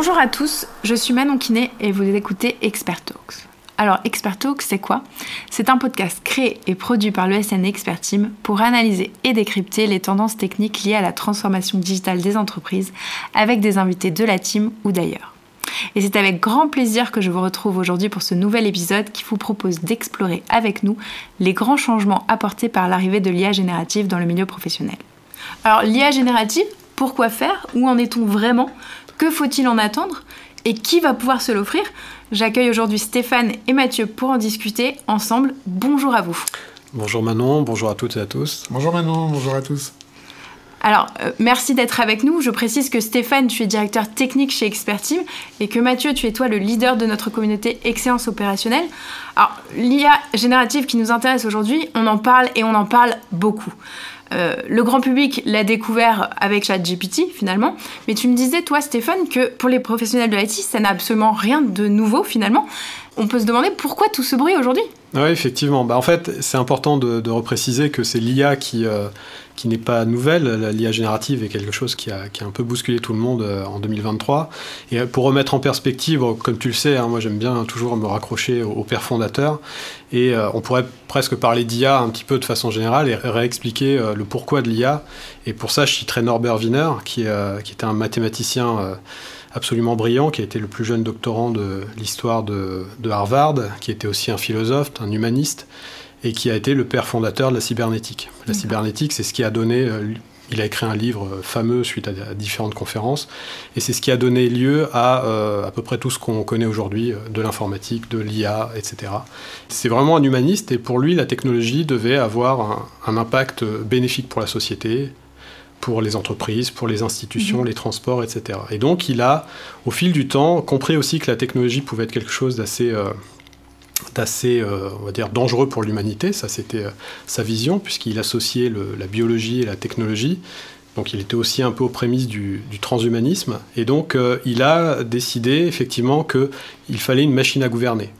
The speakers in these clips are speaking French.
Bonjour à tous, je suis Manon Kiné et vous écoutez Expert Talks. Alors, Expert Talks, c'est quoi? C'est un podcast créé et produit par l'ESN Expert Team pour analyser et décrypter les tendances techniques liées à la transformation digitale des entreprises avec des invités de la team ou d'ailleurs. Et c'est avec grand plaisir que je vous retrouve aujourd'hui pour ce nouvel épisode qui vous propose d'explorer avec nous les grands changements apportés par l'arrivée de l'IA générative dans le milieu professionnel. Alors l'IA générative, pourquoi faire? Où en est-on vraiment? Que faut-il en attendre Et qui va pouvoir se l'offrir J'accueille aujourd'hui Stéphane et Mathieu pour en discuter ensemble. Bonjour à vous. Bonjour Manon, bonjour à toutes et à tous. Bonjour Manon, bonjour à tous. Alors, euh, merci d'être avec nous. Je précise que Stéphane, tu es directeur technique chez Expertime et que Mathieu, tu es toi le leader de notre communauté Excellence opérationnelle. Alors, l'IA générative qui nous intéresse aujourd'hui, on en parle et on en parle beaucoup. Euh, le grand public l'a découvert avec ChatGPT finalement, mais tu me disais toi Stéphane que pour les professionnels de l'IT, ça n'a absolument rien de nouveau finalement. On peut se demander pourquoi tout ce bruit aujourd'hui? Oui, effectivement. Bah, en fait, c'est important de, repréciser que c'est l'IA qui, euh, qui n'est pas nouvelle. L'IA générative est quelque chose qui a, qui a, un peu bousculé tout le monde euh, en 2023. Et pour remettre en perspective, comme tu le sais, hein, moi j'aime bien toujours me raccrocher au, père fondateur. Et euh, on pourrait presque parler d'IA un petit peu de façon générale et réexpliquer euh, le pourquoi de l'IA. Et pour ça, je citerai Norbert Wiener, qui, était un mathématicien absolument brillant, qui a été le plus jeune doctorant de l'histoire de Harvard, qui était aussi un philosophe, un humaniste et qui a été le père fondateur de la cybernétique. La cybernétique, c'est ce qui a donné. Euh, il a écrit un livre euh, fameux suite à, différentes conférences, et c'est ce qui a donné lieu à euh, à peu près tout ce qu'on connaît aujourd'hui de l'informatique, de l'IA, etc. C'est vraiment un humaniste, et pour lui, la technologie devait avoir un, impact bénéfique pour la société, pour les entreprises, pour les institutions, mhm. les transports, etc. Et donc, il a, au fil du temps, compris aussi que la technologie pouvait être quelque chose d'assez assez, euh, on va dire, dangereux pour l'humanité. Ça, c'était euh, sa vision, puisqu'il associait la biologie et la technologie. Donc, il était aussi un peu aux prémices du, transhumanisme. Et donc, euh, il a décidé effectivement qu'il fallait une machine à gouverner.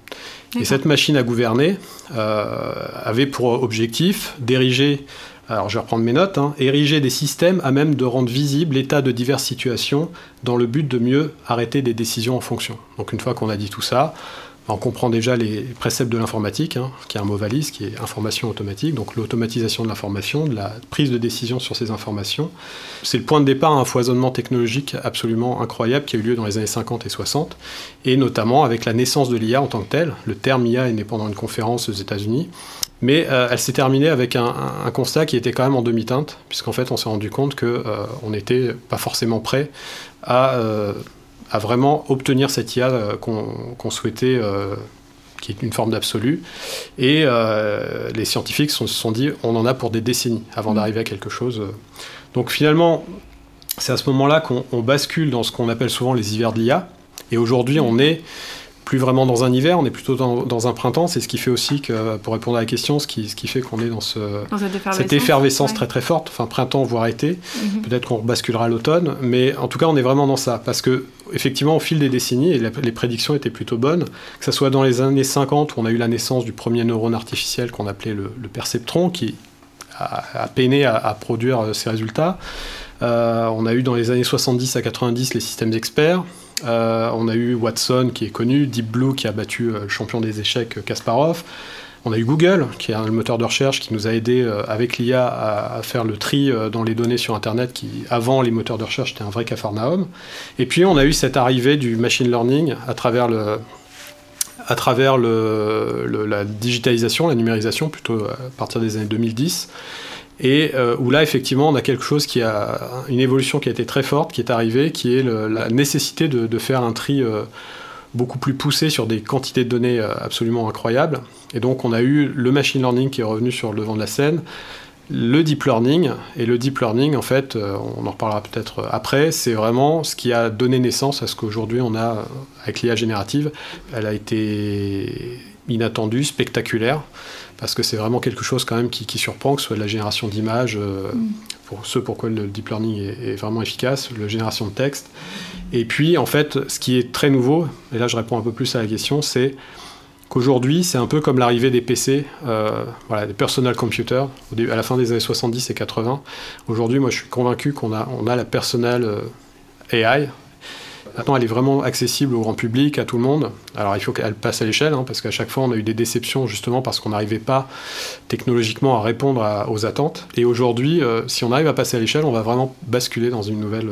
Et cette machine à gouverner avait pour objectif d'ériger alors je vais reprendre mes notes, hein, ériger des systèmes à même de rendre visible l'état de diverses situations dans le but de mieux arrêter des décisions en fonction. Donc une fois qu'on a dit tout ça, on comprend déjà les préceptes de l'informatique, hein, qui est un mot valise, qui est information automatique, donc l'automatisation de l'information, de la prise de décision sur ces informations. C'est le point de départ à un foisonnement technologique absolument incroyable qui a eu lieu dans les années 50 et 60, et notamment avec la naissance de l'IA en tant que telle. Le terme IA est né pendant une conférence aux États-Unis, mais euh, elle s'est terminée avec un, constat qui était quand même en demi-teinte, puisqu'en fait on s'est rendu compte qu'on euh, n'était pas forcément prêt à... Euh, à vraiment obtenir cette IA euh, qu'on souhaitait, euh, qui est une forme d'absolu. Et euh, les scientifiques se sont, dit, on en a pour des décennies avant mm. d'arriver à quelque chose. Donc finalement, c'est à ce moment-là qu'on bascule dans ce qu'on appelle souvent les hivers de l'IA. Et aujourd'hui, on est plus vraiment dans un hiver, on est plutôt dans, un printemps. C'est ce qui fait aussi que, pour répondre à la question, ce qui, ce qui fait qu'on est dans, ce, cette effervescence, très très forte, enfin printemps voire été. Mhm. Peut-être qu'on basculera à l'automne, mais en tout cas, on est vraiment dans ça. Parce que, effectivement, au fil des décennies, et les prédictions étaient plutôt bonnes, que ce soit dans les années 50 où on a eu la naissance du premier neurone artificiel qu'on appelait le, perceptron, qui a, peiné à, produire euh, ces résultats. Euh, on a eu dans les années 70 à 90 les systèmes experts. Euh, on a eu Watson qui est connu, Deep Blue qui a battu euh, le champion des échecs Kasparov. On a eu Google, qui est le moteur de recherche qui nous a aidé euh, avec l'IA à, faire le tri dans les données sur Internet, qui avant les moteurs de recherche était un vrai cafarnaum. Et puis on a eu cette arrivée du machine learning à travers la digitalisation, la numérisation, plutôt à partir des années 2010 et euh, où là effectivement on a quelque chose qui a une évolution qui a été très forte qui est arrivée qui est la nécessité de, faire un tri euh, beaucoup plus poussé sur des quantités de données euh, absolument incroyables. Et donc on a eu le machine learning qui est revenu sur le devant de la scène le deep learning. Et le deep learning en fait on en reparlera peut-être après c'est vraiment ce qui a donné naissance à ce qu'aujourd'hui on a avec l'IA générative. Elle a été inattendue spectaculaire parce que c'est vraiment quelque chose quand même qui, surprend, que ce soit de la génération d'images, euh, mm. pour ceux pourquoi le deep learning est, vraiment efficace, la génération de texte. Et puis, en fait, ce qui est très nouveau, et là je réponds un peu plus à la question, c'est qu'aujourd'hui, c'est un peu comme l'arrivée des PC, euh, voilà, des personal computers, à la fin des années 70 et 80. Aujourd'hui, moi, je suis convaincu qu'on a, on a la personal euh, AI, Maintenant, elle est vraiment accessible au grand public, à tout le monde. Alors, il faut qu'elle passe à l'échelle, hein, parce qu'à chaque fois, on a eu des déceptions justement parce qu'on n'arrivait pas technologiquement à répondre aux attentes. Et aujourd'hui, si on arrive à passer à l'échelle, on va vraiment basculer dans une nouvelle,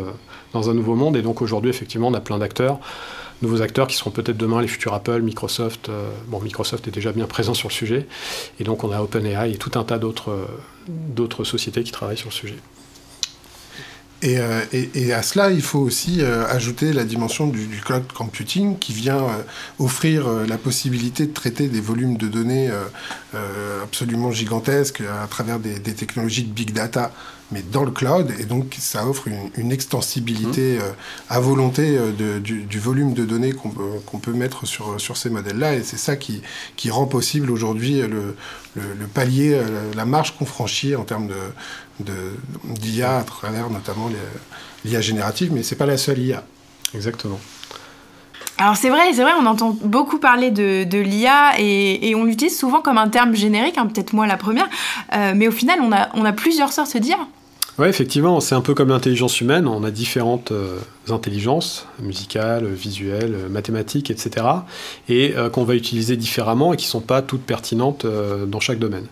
dans un nouveau monde. Et donc aujourd'hui, effectivement, on a plein d'acteurs nouveaux acteurs qui seront peut-être demain les futurs Apple, Microsoft. Euh, bon, Microsoft est déjà bien présent sur le sujet. Et donc, on a OpenAI et tout un tas euh, d'autres sociétés qui travaillent sur le sujet. Et, euh, et, à cela, il faut aussi ajouter la dimension du, cloud computing qui vient offrir la possibilité de traiter des volumes de données absolument gigantesques à travers des, des, technologies de big data mais dans le cloud, et donc ça offre une, extensibilité mmh. euh, à volonté euh, du, volume de données qu'on peut, mettre sur, sur ces modèles-là, et c'est ça qui, qui rend possible aujourd'hui le, le, palier, euh, la marge qu'on franchit en termes d'IA à travers notamment l'IA générative, mais c'est pas la seule IA. Exactement. Alors c'est vrai, c'est vrai, on entend beaucoup parler de, de l'IA et, et, on l'utilise souvent comme un terme générique, hein, peut-être moi la première, mais au final on a, on a plusieurs sortes de dire. Oui, effectivement, c'est un peu comme l'intelligence humaine. On a différentes euh, intelligences, musicales, visuelles, mathématiques, etc. Et euh, qu'on va utiliser différemment et qui ne sont pas toutes pertinentes euh, dans chaque domaine.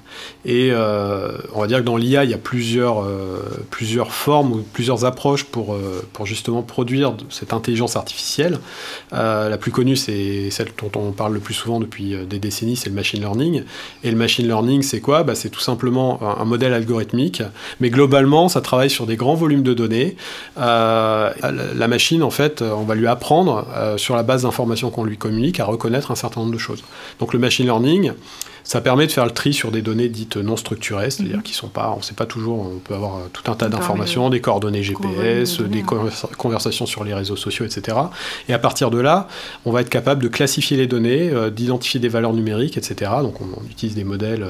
Et on va dire que dans l'IA, il y a plusieurs, plusieurs formes ou plusieurs approches pour, pour justement produire cette intelligence artificielle. la plus connue, c'est celle dont on parle le plus souvent depuis des décennies, c'est le machine learning. Et le machine learning, c'est quoi? Bah, C'est tout simplement un modèle algorithmique, mais globalement, ça travaille sur des grands volumes de données. Euh, la machine, en fait, euh, on va lui apprendre, euh, sur la base d'informations qu'on lui communique, à reconnaître un certain nombre de choses. Donc le machine learning, ça permet de faire le tri sur des données dites non structurées, c'est-à-dire mhm. qui sont pas, on ne sait pas toujours, on peut avoir tout un tas d'informations, des coordonnées GPS, des conversations sur les réseaux sociaux, etc. Et à partir de là, on va être capable de classifier les données, d'identifier des valeurs numériques, etc. Donc on, utilise des modèles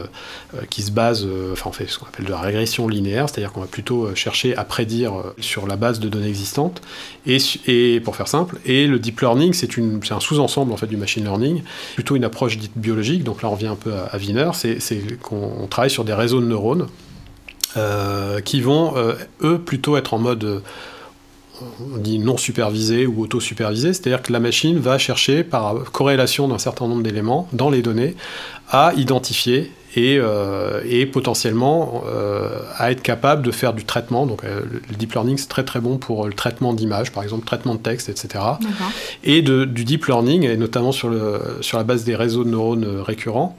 qui se basent, enfin on fait ce qu'on appelle de la régression linéaire, c'est-à-dire qu'on va plutôt euh, chercher à prédire euh, sur la base de données existantes. Et, et pour faire simple, et le deep learning, c'est un sous-ensemble en fait du machine learning, plutôt une approche dite biologique. Donc là, on revient un peu à, Wiener, c'est qu'on travaille sur des réseaux de neurones euh, qui vont, eux, plutôt être en mode on dit non supervisé ou auto-supervisé, c'est-à-dire que la machine va chercher, par corrélation d'un certain nombre d'éléments dans les données, à identifier et, euh, et potentiellement euh, à être capable de faire du traitement. Donc euh, le deep learning c'est très très bon pour le traitement d'images, par exemple traitement de texte, etc. Et de, du deep learning, et notamment sur, le, sur la base des réseaux de neurones récurrents,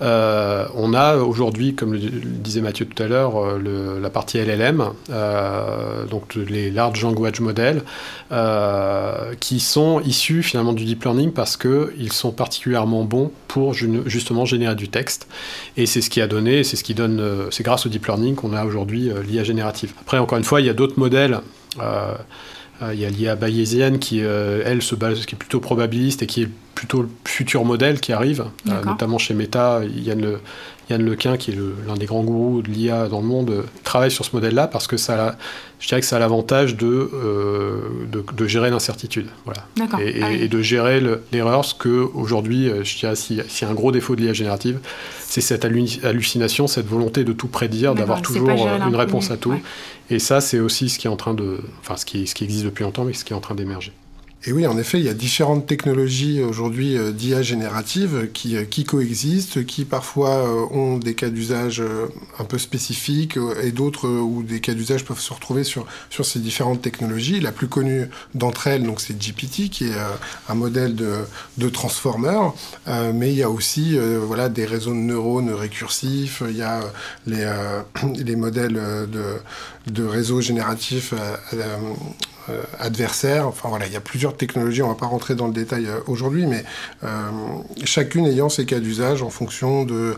on a aujourd'hui, comme le, disait Mathieu tout à l'heure, la partie LLM, donc les Large Language Models, qui sont issus finalement du deep learning parce qu'ils sont particulièrement bons pour justement générer du texte. Et c'est ce qui a donné, c'est ce qui donne, euh, c'est grâce au deep learning qu'on a aujourd'hui euh, l'IA générative. Après, encore une fois, il y a d'autres modèles. Euh, il y a l'IA bayésienne qui, elle, se base, qui est plutôt probabiliste et qui est plutôt le futur modèle qui arrive, notamment chez Meta. Yann, le, Yann Lequin, qui est l'un des grands gourous de l'IA dans le monde, travaille sur ce modèle-là parce que ça, je dirais que ça a l'avantage de, de, gérer l'incertitude. Voilà. Et, ah et, de gérer l'erreur, ce que aujourd'hui, je dirais, s'il y a un gros défaut de l'IA générative, c'est cette hallucination, cette volonté de tout prédire, d'avoir toujours une réponse à tout. Et ça, c'est aussi ce qui est en train de, enfin, ce qui, existe depuis longtemps, mais ce qui est en train d'émerger. Et oui, en effet, il y a différentes technologies aujourd'hui euh, d'IA générative qui, euh, qui coexistent, qui parfois euh, ont des cas d'usage un peu spécifiques et d'autres où des cas d'usage peuvent se retrouver sur, sur ces différentes technologies. La plus connue d'entre elles, donc, c'est GPT, qui est un modèle de, de transformer, mais il y a aussi voilà, des réseaux de neurones récursifs, il y a les, les modèles de, de réseaux génératifs euh, adversaires. Enfin voilà, il y a plusieurs technologies, on ne va pas rentrer dans le détail euh, aujourd'hui, mais euh, chacune ayant ses cas d'usage en fonction de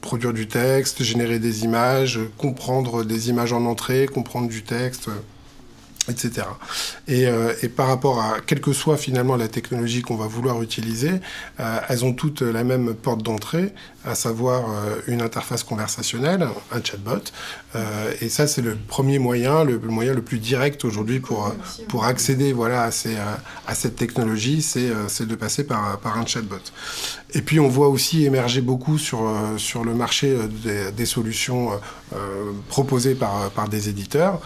produire du texte, générer des images, comprendre des images en entrée, comprendre du texte etc. Et, et, par rapport à quelle que soit finalement la technologie qu'on va vouloir utiliser, elles ont toutes la même porte d'entrée, à savoir euh, une interface conversationnelle, un chatbot. Euh, et ça, c'est le premier moyen, le, moyen le plus direct aujourd'hui pour, pour accéder voilà, à, cette technologie, c'est de passer par, un chatbot. Et puis, on voit aussi émerger beaucoup sur, euh, sur le marché des, des solutions proposées par, par des éditeurs.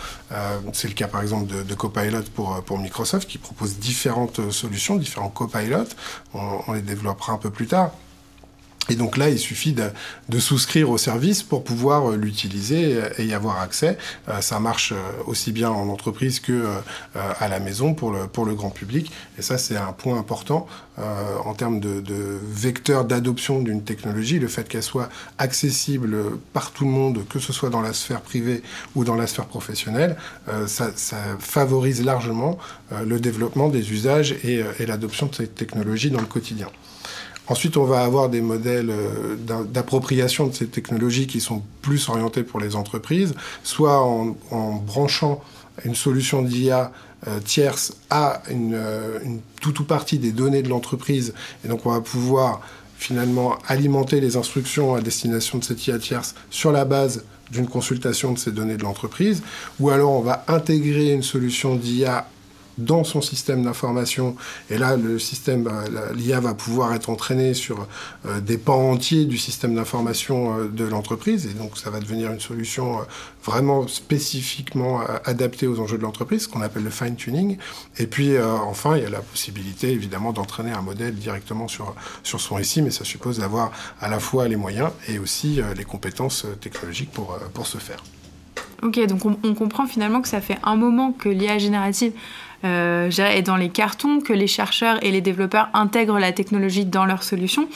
c'est le cas, par exemple, de, de Copilot pour, pour Microsoft qui propose différentes solutions, différents copilotes. On les développera un peu plus tard. Et donc là, il suffit de, de souscrire au service pour pouvoir euh, l'utiliser et y avoir accès. Euh, ça marche euh, aussi bien en entreprise que à la maison pour le, pour le grand public. Et ça, c'est un point important en termes de, de vecteur d'adoption d'une technologie. Le fait qu'elle soit accessible par tout le monde, que ce soit dans la sphère privée ou dans la sphère professionnelle, ça, ça, favorise largement le développement des usages et, et l'adoption de cette technologie dans le quotidien. Ensuite, on va avoir des modèles euh, d'appropriation de ces technologies qui sont plus orientés pour les entreprises, soit en, branchant une solution d'IA euh, tierce à une, euh, toute ou partie des données de l'entreprise. Et donc, on va pouvoir finalement alimenter les instructions à destination de cette IA tierce sur la base d'une consultation de ces données de l'entreprise, ou alors on va intégrer une solution d'IA dans son système d'information. Et là, le système, bah, l'IA va pouvoir être entraîné sur euh, des pans entiers du système d'information euh, de l'entreprise. Et donc, ça va devenir une solution euh, vraiment spécifiquement adaptée aux enjeux de l'entreprise, ce qu'on appelle le fine-tuning. Et puis, enfin, il y a la possibilité, évidemment, d'entraîner un modèle directement sur, sur son récit, mais ça suppose d'avoir à la fois les moyens et aussi les compétences technologiques pour, pour ce faire. Ok, donc on, comprend finalement que ça fait un moment que l'IA générative et dans les cartons que les chercheurs et les développeurs intègrent la technologie dans leurs solutions.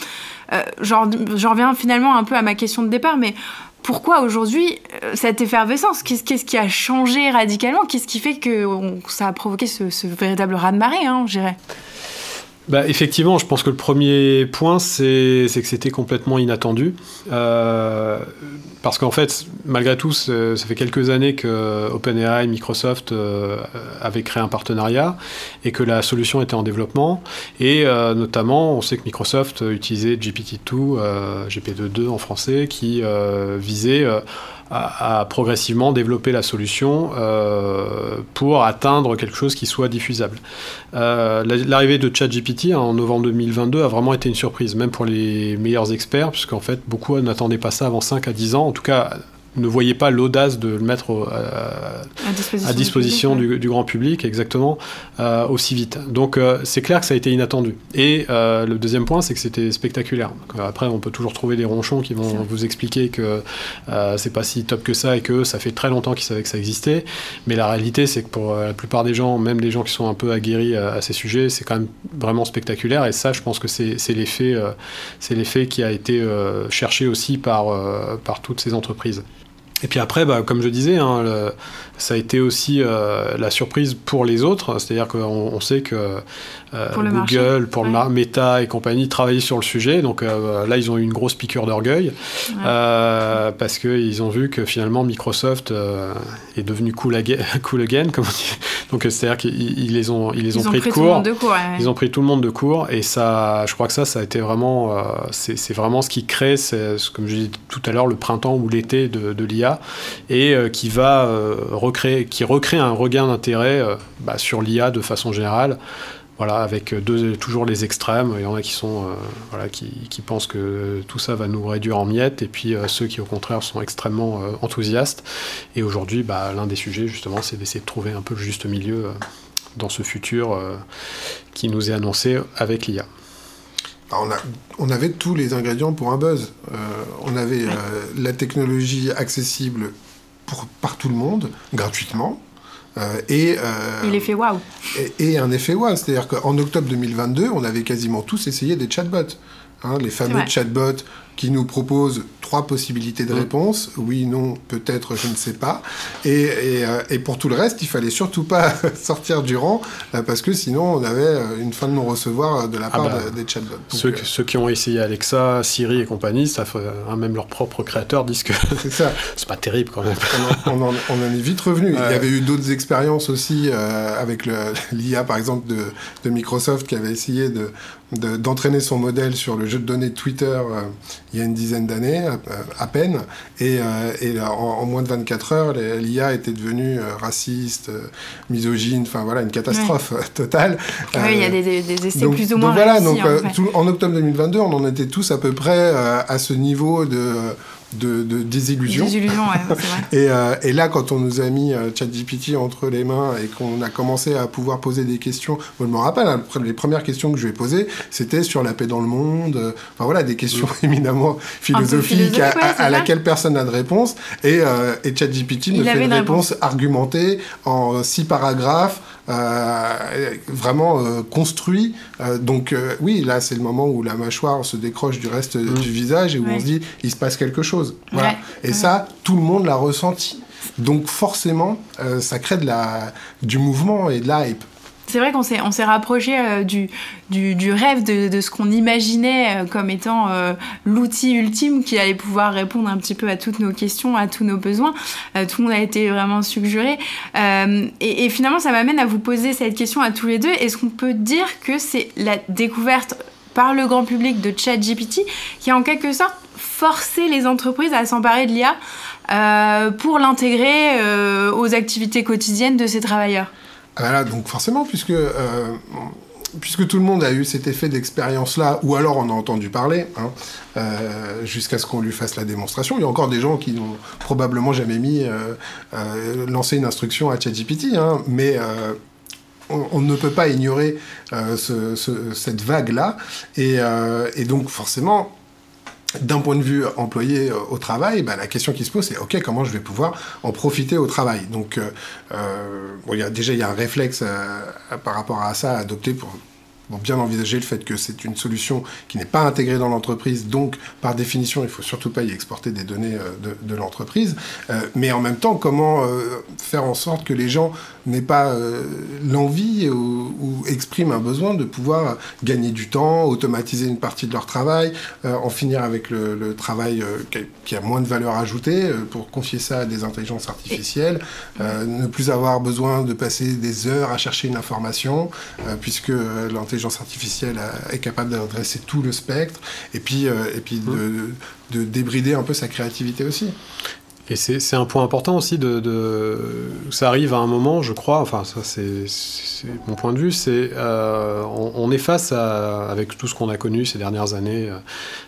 Euh, J'en reviens finalement un peu à ma question de départ, mais pourquoi aujourd'hui euh, cette effervescence? Qu'est-ce qui a changé radicalement? Qu'est-ce qui fait que ça a provoqué ce, véritable raz-de-marée, hein, je bah, effectivement, je pense que le premier point, c'est que c'était complètement inattendu. Euh, parce qu'en fait, malgré tout, ça fait quelques années que OpenAI, Microsoft euh, avaient créé un partenariat et que la solution était en développement. Et euh, notamment, on sait que Microsoft utilisait GPT-2, euh, GPT-2 en français, qui visait à, progressivement développer la solution euh, pour atteindre quelque chose qui soit diffusable. Euh, L'arrivée de ChatGPT en novembre 2022 a vraiment été une surprise, même pour les meilleurs experts, puisqu'en fait beaucoup n'attendaient pas ça avant 5 à 10 ans, en tout cas ne voyait pas l'audace de le mettre à, à, disposition, du, du, grand public, exactement, euh, aussi vite. Donc euh, c'est clair que ça a été inattendu. Et euh, le deuxième point, c'est que c'était spectaculaire. Euh, après, on peut toujours trouver des ronchons qui vont vous expliquer que euh, c'est pas si top que ça et que ça fait très longtemps qu'ils savaient que ça existait. Mais la réalité, c'est que pour la plupart des gens, même des gens qui sont un peu aguerris à, à ces sujets, c'est quand même vraiment spectaculaire. Et ça, je pense que c'est l'effet, c'est l'effet qui a été cherché aussi par, par toutes ces entreprises. Et puis après, bah, comme je disais, hein, ça a été aussi euh, la surprise pour les autres. C'est-à-dire qu'on on sait que pour Google, pour ouais. Meta et compagnie travaillaient sur le sujet. Donc euh, là, ils ont eu une grosse piqûre d'orgueil ouais. Euh, parce qu'ils ont vu que finalement Microsoft euh, est devenu cool again, cool again comme on dit. Donc c'est-à-dire qu'ils les ont, ils les ont, ils pris, ont pris, de court. De court ouais. Ils ont pris tout le monde de court. Et ça, je crois que ça, ça a été vraiment, c'est vraiment ce qui crée, comme je disais tout à l'heure, le printemps ou l'été de, de l'IA et qui va recréer, qui recrée un regain d'intérêt bah, sur l'IA de façon générale voilà, avec deux, toujours les extrêmes. Il y en a qui sont, euh, voilà, qui, qui, pensent que tout ça va nous réduire en miettes, et puis euh, ceux qui, au contraire, sont extrêmement euh, enthousiastes. Et aujourd'hui, bah, l'un des sujets, justement, c'est d'essayer de trouver un peu le juste milieu euh, dans ce futur euh, qui nous est annoncé avec l'IA. On, a, on, avait tous les ingrédients pour un buzz. on avait la technologie accessible pour, par tout le monde, gratuitement et, euh, et l'effet waouh. Et, et, un effet waouh, c'est-à-dire qu'en octobre 2022, on avait quasiment tous essayé des chatbots. Hein, les fameux chatbots qui nous proposent trois possibilités de réponse, oui, non, peut-être, je ne sais pas. Et, et, euh, et, pour tout le reste, il fallait surtout pas sortir du rang, euh, parce que sinon on avait euh, une fin de non-recevoir de la part ah bah, de, des chatbots. Donc, ceux, euh... ceux, qui ont essayé Alexa, Siri et compagnie, ça fait, hein, même leurs propres créateurs disent que c'est pas terrible quand même. On en, on en, on en est vite revenu. Il y avait eu d'autres expériences aussi euh, avec l'IA, par exemple, de, de, Microsoft, qui avait essayé de d'entraîner de, son modèle sur le jeu de données de Twitter il y a une dizaine d'années, à, peine, et, euh, et en, en, moins de 24 heures, l'IA était devenue euh, raciste, euh, misogyne, enfin voilà, une catastrophe ouais. totale. Oui, il y a des, des essais donc, plus ou moins donc, voilà, réussis, donc, en, fait. tout, en, octobre 2022, on en était tous à peu près à ce niveau de de, désillusion. Désillusion, ouais, et, euh, et, là, quand on nous a mis euh, ChatGPT entre les mains et qu'on a commencé à pouvoir poser des questions, moi je me rappelle, hein, les premières questions que je lui ai posées, c'était sur la paix dans le monde, euh, enfin voilà, des questions éminemment philosophiques à, à, laquelle personne n'a de réponse. Et, et ChatGPT me fait une réponse argumentée en six paragraphes. Euh, vraiment euh, construit. Euh, donc oui, là c'est le moment où la mâchoire se décroche du reste mm. du visage et où on se dit il se passe quelque chose. Voilà. Et ça, tout le monde l'a ressenti. Donc forcément, ça crée de la, du mouvement et de la hype c'est vrai qu'on s'est, rapproché euh, du, rêve de, ce qu'on imaginait euh, comme étant euh, l'outil ultime qui allait pouvoir répondre un petit peu à toutes nos questions, à tous nos besoins. tout le monde a été vraiment suggéré. Et, et, finalement, ça m'amène à vous poser cette question à tous les deux. Est-ce qu'on peut dire que c'est la découverte par le grand public de ChatGPT qui a en quelque sorte forcé les entreprises à s'emparer de l'IA pour l'intégrer aux activités quotidiennes de ces travailleurs? Ah, voilà, donc forcément, puisque, euh, puisque tout le monde a eu cet effet d'expérience-là, ou alors on a entendu parler, hein, euh, jusqu'à ce qu'on lui fasse la démonstration. Il y a encore des gens qui n'ont probablement jamais mis, euh, lancé une instruction à ChatGPT, hein, mais on, ne peut pas ignorer cette vague-là. Et, donc forcément, d'un point de vue employé euh, au travail, bah, la question qui se pose, c'est OK, comment je vais pouvoir en profiter au travail? Donc, euh, euh déjà, il y a un réflexe euh, par rapport à ça à adopter pour bien envisager le fait que c'est une solution qui n'est pas intégrée dans l'entreprise, donc par définition, il faut surtout pas y exporter des données de, de l'entreprise. mais en même temps, comment faire en sorte que les gens n'aient pas l'envie ou, expriment un besoin de pouvoir gagner du temps, automatiser une partie de leur travail, en finir avec le, travail qui a moins de valeur ajoutée, pour confier ça à des intelligences artificielles, ne plus avoir besoin de passer des heures à chercher une information, puisque l'intelligence artificielle est capable d'adresser tout le spectre, et puis, euh, et puis de, de, débrider un peu sa créativité aussi. Et c'est un point important aussi de, de, Ça arrive à un moment, je crois, enfin, ça c'est mon point de vue, c'est. Euh, on, est face à, avec tout ce qu'on a connu ces dernières années, euh,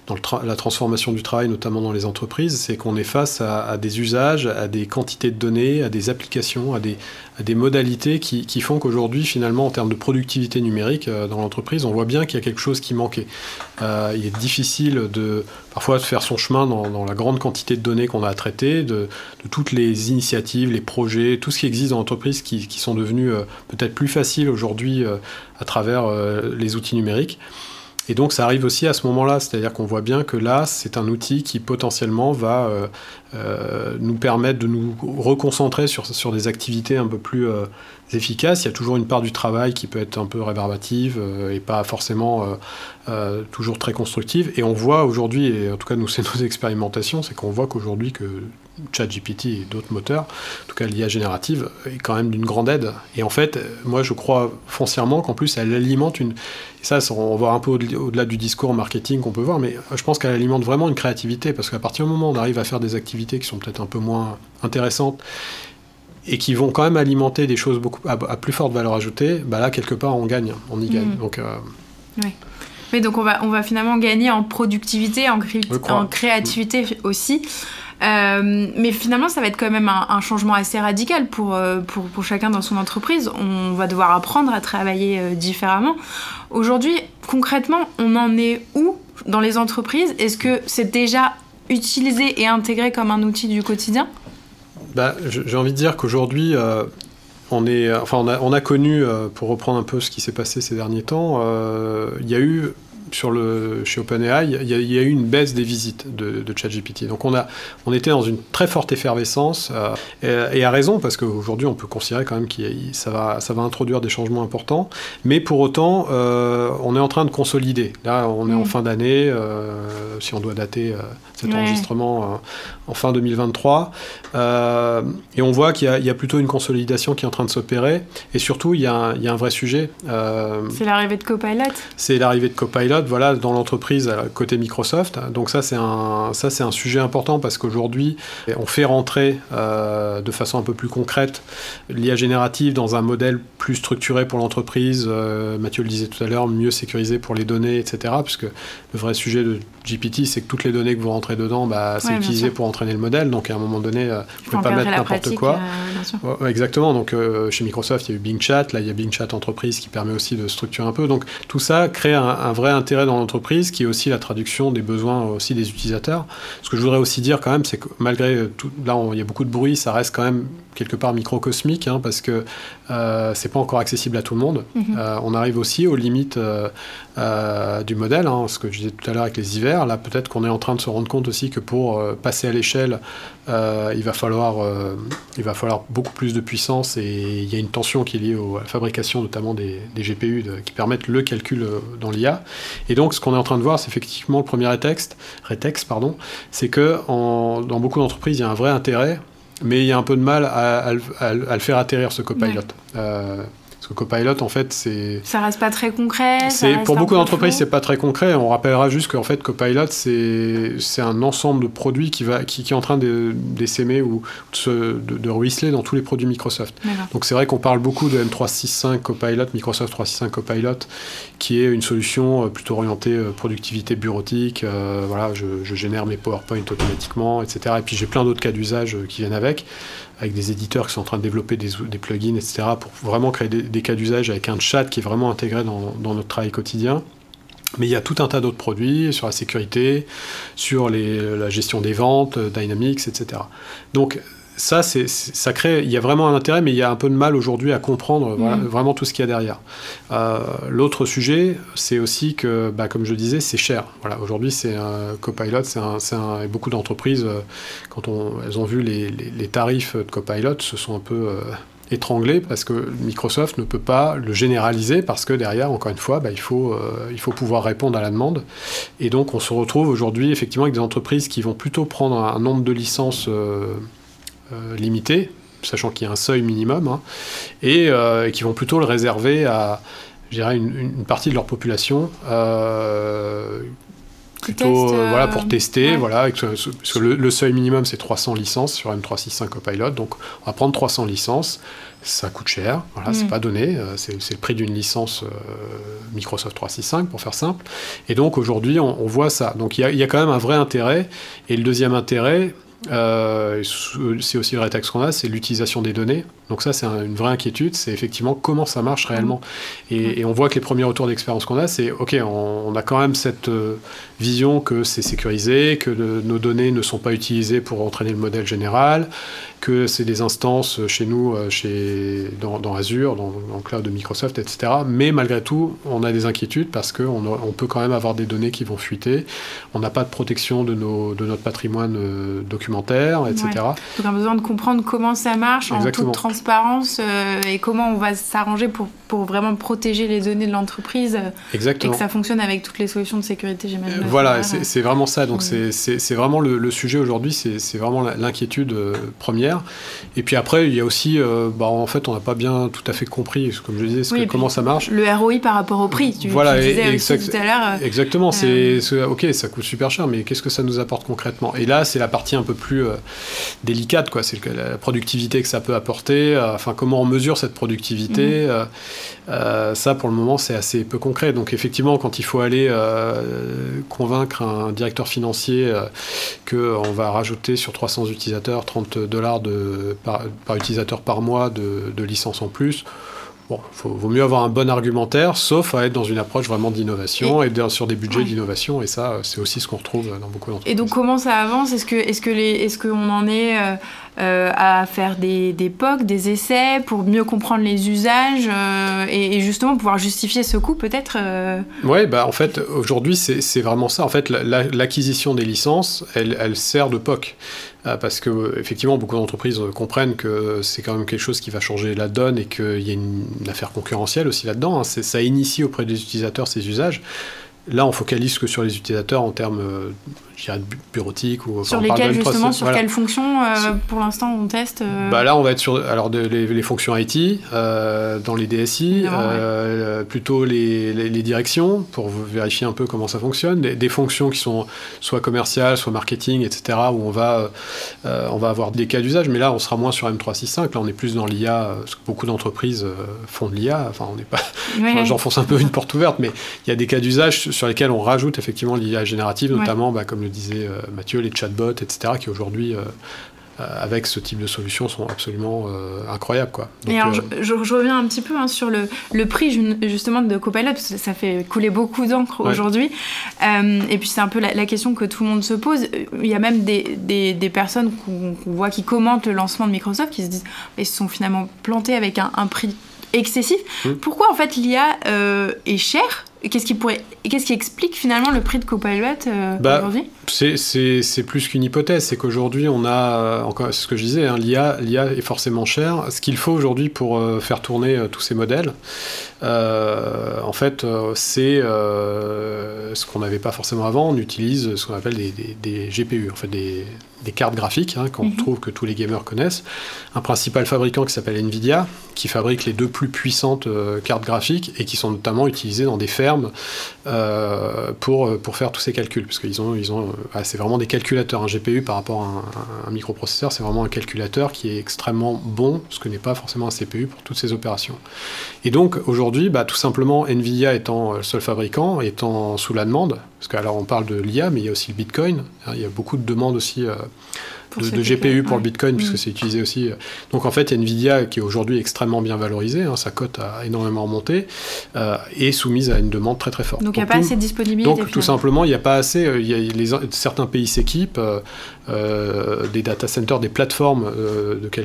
dans la transformation du travail, notamment dans les entreprises, c'est qu'on est face à, des usages, à des quantités de données, à des applications, à des, modalités qui, font qu'aujourd'hui, finalement, en termes de productivité numérique euh, dans l'entreprise, on voit bien qu'il y a quelque chose qui manquait. Euh, il est difficile de parfois de faire son chemin dans, la grande quantité de données qu'on a à traiter, de, toutes les initiatives, les projets, tout ce qui existe dans l'entreprise qui, qui, sont devenus euh, peut-être plus faciles aujourd'hui à travers les outils numériques. Et donc ça arrive aussi à ce moment-là, c'est-à-dire qu'on voit bien que là, c'est un outil qui potentiellement va euh, euh, nous permettre de nous reconcentrer sur, des activités un peu plus euh, efficaces. Il y a toujours une part du travail qui peut être un peu rébarbative et pas forcément toujours très constructive. Et on voit aujourd'hui, et en tout cas nous c'est nos expérimentations, c'est qu'on voit qu'aujourd'hui que ChatGPT et d'autres moteurs, en tout cas l'IA générative, est quand même d'une grande aide. Et en fait, moi je crois foncièrement qu'en plus elle alimente une. Et ça, on va un peu au-delà du discours marketing qu'on peut voir, mais je pense qu'elle alimente vraiment une créativité, parce qu'à partir du moment où on arrive à faire des activités qui sont peut-être un peu moins intéressantes, et qui vont quand même alimenter des choses beaucoup à, plus forte valeur ajoutée, bah là quelque part on gagne, on y gagne. Mm. Donc, euh, oui. Mais donc on va, on va finalement gagner en productivité, en, en créativité aussi. Euh, mais finalement, ça va être quand même un, changement assez radical pour, euh, pour, pour, chacun dans son entreprise. On va devoir apprendre à travailler euh, différemment. Aujourd'hui, concrètement, on en est où dans les entreprises? Est-ce que c'est déjà utilisé et intégré comme un outil du quotidien? Bah, J'ai envie de dire qu'aujourd'hui, on, est, enfin, on, a, on a connu, pour reprendre un peu ce qui s'est passé ces derniers temps, il y a eu sur le, chez OpenAI, il y, a eu une baisse des visites de, de ChatGPT. Donc on, a, on était dans une très forte effervescence, euh, et, à raison, parce qu'aujourd'hui on peut considérer quand même que ça va, ça va introduire des changements importants, mais pour autant, euh, on est en train de consolider. Là, on est en mm. fin d'année, euh, si on doit dater cet enregistrement en fin 2023, et on voit qu'il y, a plutôt une consolidation qui est en train de s'opérer, et surtout, il y, a il y a un vrai sujet. c'est l'arrivée de Copilot C'est l'arrivée de Copilot voilà, dans l'entreprise côté Microsoft. Donc ça, c'est un, ça, c'est un sujet important parce qu'aujourd'hui, on fait rentrer euh, de façon un peu plus concrète l'IA générative dans un modèle plus structuré pour l'entreprise. Euh, Mathieu le disait tout à l'heure, mieux sécurisé pour les données, etc. Puisque le vrai sujet de GPT, c'est que toutes les données que vous rentrez dedans, bah, c'est utilisé pour entraîner le modèle. Donc à un moment donné, euh, vous ne pouvez pas mettre n'importe quoi. Euh, exactement. Donc chez Microsoft, il y a eu Bing Chat. Là, il y a Bing Chat Entreprise qui permet aussi de structurer un peu. Donc tout ça crée un, vrai intérêt dans l'entreprise, qui est aussi la traduction des besoins aussi des utilisateurs. Ce que je voudrais aussi dire quand même, c'est que malgré tout, là, il y a beaucoup de bruit, ça reste quand même quelque part microcosmique, hein, parce que euh, c'est pas encore accessible à tout le monde. Mhm. Euh, on arrive aussi aux limites euh, euh, du modèle, hein, ce que je disais tout à l'heure avec les hivers. Là, peut-être qu'on est en train de se rendre compte aussi que pour passer à l'échelle, il va falloir, il va falloir beaucoup plus de puissance et il y a une tension qui est liée à la fabrication notamment des, GPU qui permettent le calcul dans l'IA. Et donc, ce qu'on est en train de voir, c'est effectivement le premier rétexte, rétexte pardon, c'est que dans beaucoup d'entreprises, il y a un vrai intérêt mais il y a un peu de mal à, le faire atterrir ce copilot. Euh, parce que Copilot, en fait, c'est. Ça reste pas très concret. C'est pour beaucoup d'entreprises, c'est pas très concret. On rappellera juste qu'en fait, Copilot, c'est c'est un ensemble de produits qui va qui, qui est en train d'essaimer ou de, de, ruisseler dans tous les produits Microsoft. Donc c'est vrai qu'on parle beaucoup de M365 Copilot, Microsoft 365 Copilot, qui est une solution euh, plutôt orientée euh, productivité bureautique. Euh, voilà, je, je, génère mes PowerPoint automatiquement, etc. Et puis j'ai plein d'autres cas d'usage qui viennent avec avec des éditeurs qui sont en train de développer des, plugins, etc., pour vraiment créer des, cas d'usage avec un chat qui est vraiment intégré dans, notre travail quotidien. Mais il y a tout un tas d'autres produits sur la sécurité, sur la gestion des ventes, Dynamics, etc. Donc ça, c'est, ça crée, il y a vraiment un intérêt, mais il y a un peu de mal aujourd'hui à comprendre mm. vraiment tout ce qu'il y a derrière. Euh, l'autre sujet, c'est aussi que, bah, comme je disais, c'est cher. Voilà, aujourd'hui, c'est un Copilot, c'est un, c'est un, beaucoup d'entreprises, euh, quand on, elles ont vu les, les, tarifs de Copilot, se sont un peu euh, étranglés parce que Microsoft ne peut pas le généraliser parce que derrière, encore une fois, bah, il, faut, il faut pouvoir répondre à la demande. Et donc, on se retrouve aujourd'hui effectivement avec des entreprises qui vont plutôt prendre un, nombre de licences euh, limité, sachant qu'il y a un seuil minimum, hein, euh, et, qui vont plutôt le réserver à, je dirais, une, partie de leur population. Euh, plutôt voilà pour tester voilà parce que le, seuil minimum c'est 300 licences sur M365 Copilot donc on va prendre 300 licences ça coûte cher voilà c'est mm. pas donné c'est le prix d'une licence Microsoft 365 pour faire simple et donc aujourd'hui on, voit ça donc il y, y, a quand même un vrai intérêt et le deuxième intérêt c'est aussi le rétexte qu'on a, c'est l'utilisation des données. Donc ça, c'est une vraie inquiétude, c'est effectivement comment ça marche réellement. Mmh. Et, on voit que les premiers retours d'expérience qu'on a, c'est OK, on, a quand même cette euh, vision que c'est sécurisé, que nos données ne sont pas utilisées pour entraîner le modèle général, que c'est des instances chez nous, euh, chez, dans, Azure, dans, le cloud de Microsoft, etc. Mais malgré tout, on a des inquiétudes parce qu'on on peut quand même avoir des données qui vont fuiter. On n'a pas de protection de, nos, de notre patrimoine euh, documentaire, etc. Donc on a besoin de comprendre comment ça marche en toute transparence euh, et comment on va s'arranger pour, pour vraiment protéger les données de l'entreprise et que ça fonctionne avec toutes les solutions de sécurité, j'imagine. voilà, c'est vraiment ça. Donc c'est vraiment le, le sujet aujourd'hui, c'est vraiment l'inquiétude première. Et puis après, il y a aussi, euh, bah, en fait, on n'a pas bien tout à fait compris, comme je disais, comment ça marche. Le ROI par rapport au prix, tu, voilà, disais tout à l'heure. Euh, exactement, c'est ok, ça coûte super cher, mais qu'est-ce que ça nous apporte concrètement? Et là, c'est la partie un peu plus euh, délicate, quoi. C'est la productivité que ça peut apporter. Enfin, comment on mesure cette productivité mhm. Ça, pour le moment, c'est assez peu concret. Donc, effectivement, quand il faut aller convaincre un directeur financier qu'on va rajouter sur 300 utilisateurs 30 dollars par, utilisateur par mois de, de licence en plus. Bon, il vaut mieux avoir un bon argumentaire, sauf à être dans une approche vraiment d'innovation et, sur des budgets d'innovation. Et ça, c'est aussi ce qu'on retrouve dans beaucoup d'entreprises. Et donc, comment ça avance? Est-ce que, est-ce que les, est-ce qu'on en est euh, euh, à faire des, des POC, des essais pour mieux comprendre les usages euh, et, justement pouvoir justifier ce coût, peut-être Oui, bah en fait, aujourd'hui, c'est, vraiment ça. En fait, l'acquisition des licences, elle, sert de POC. Parce que effectivement beaucoup d'entreprises comprennent que c'est quand même quelque chose qui va changer la donne et qu'il y a une, affaire concurrentielle aussi là-dedans. Hein. Ça initie auprès des utilisateurs ces usages. Là, on focalise que sur les utilisateurs en termes dirais, bureautique. Ou, sur lesquels, justement, sur quelles fonctions, pour l'instant, on teste bah Là, on va être sur alors, les, fonctions IT, dans les DSI, plutôt les, les, directions, pour vérifier un peu comment ça fonctionne, des, des, fonctions qui sont soit commerciales, soit marketing, etc., où on va, on va avoir des cas d'usage, mais là, on sera moins sur M365, là, on est plus dans l'IA, parce que beaucoup d'entreprises font de l'IA, enfin, on n'est pas... J'enfonce un peu une porte ouverte, mais il y a des cas d'usage sur lesquels on rajoute effectivement l'IA générative, notamment, bah, comme le disait euh, Mathieu, les chatbots, etc., qui aujourd'hui euh, euh, avec ce type de solution sont absolument incroyables. Quoi. et alors, je, reviens un petit peu hein, sur le, le, prix justement de Copilot, parce que ça fait couler beaucoup d'encre aujourd'hui. et puis c'est un peu la, question que tout le monde se pose. Il y a même des, des, des personnes qu'on voit qui commentent le lancement de Microsoft qui se disent ils se sont finalement plantés avec un, un prix excessif. Mmh. Pourquoi en fait l'IA est chère Qu'est-ce qui, pourrait... Qu'est-ce qui explique finalement le prix de Copilot euh, bah, aujourd'hui? c'est, plus qu'une hypothèse, c'est qu'aujourd'hui on a, euh, encore ce que je disais, hein, l'IA, l'IA est forcément cher. Ce qu'il faut aujourd'hui pour euh, faire tourner tous ces modèles, en fait, c'est ce qu'on n'avait pas forcément avant. On utilise ce qu'on appelle des, des, GPU, en fait des, des cartes graphiques hein, qu'on mhm. trouve que tous les gamers connaissent. Un principal fabricant qui s'appelle Nvidia, qui fabrique les deux plus puissantes cartes graphiques et qui sont notamment utilisées dans des fermes euh, pour, faire tous ces calculs. Parce qu'ils ils ont, ah, c'est vraiment des calculateurs. Un GPU par rapport à un, microprocesseur, c'est vraiment un calculateur qui est extrêmement bon, ce que n'est pas forcément un CPU pour toutes ces opérations. Et donc aujourd'hui, bah, tout simplement, Nvidia étant le seul fabricant, étant sous la demande, parce qu'alors on parle de l'IA, mais il y a aussi le Bitcoin. Hein, il y a beaucoup de demandes aussi. Euh, de, GPU pour le Bitcoin, puisque mm. c'est utilisé aussi. Euh, donc en fait, Nvidia qui est aujourd'hui extrêmement bien valorisée, hein, sa cote a énormément remonté, euh, et soumise à une demande très très forte. Donc il n'y a pas assez de disponibilité. Donc tout simplement, il n'y a pas assez. Euh, y a les, certains pays s'équipent, des data centers, des plateformes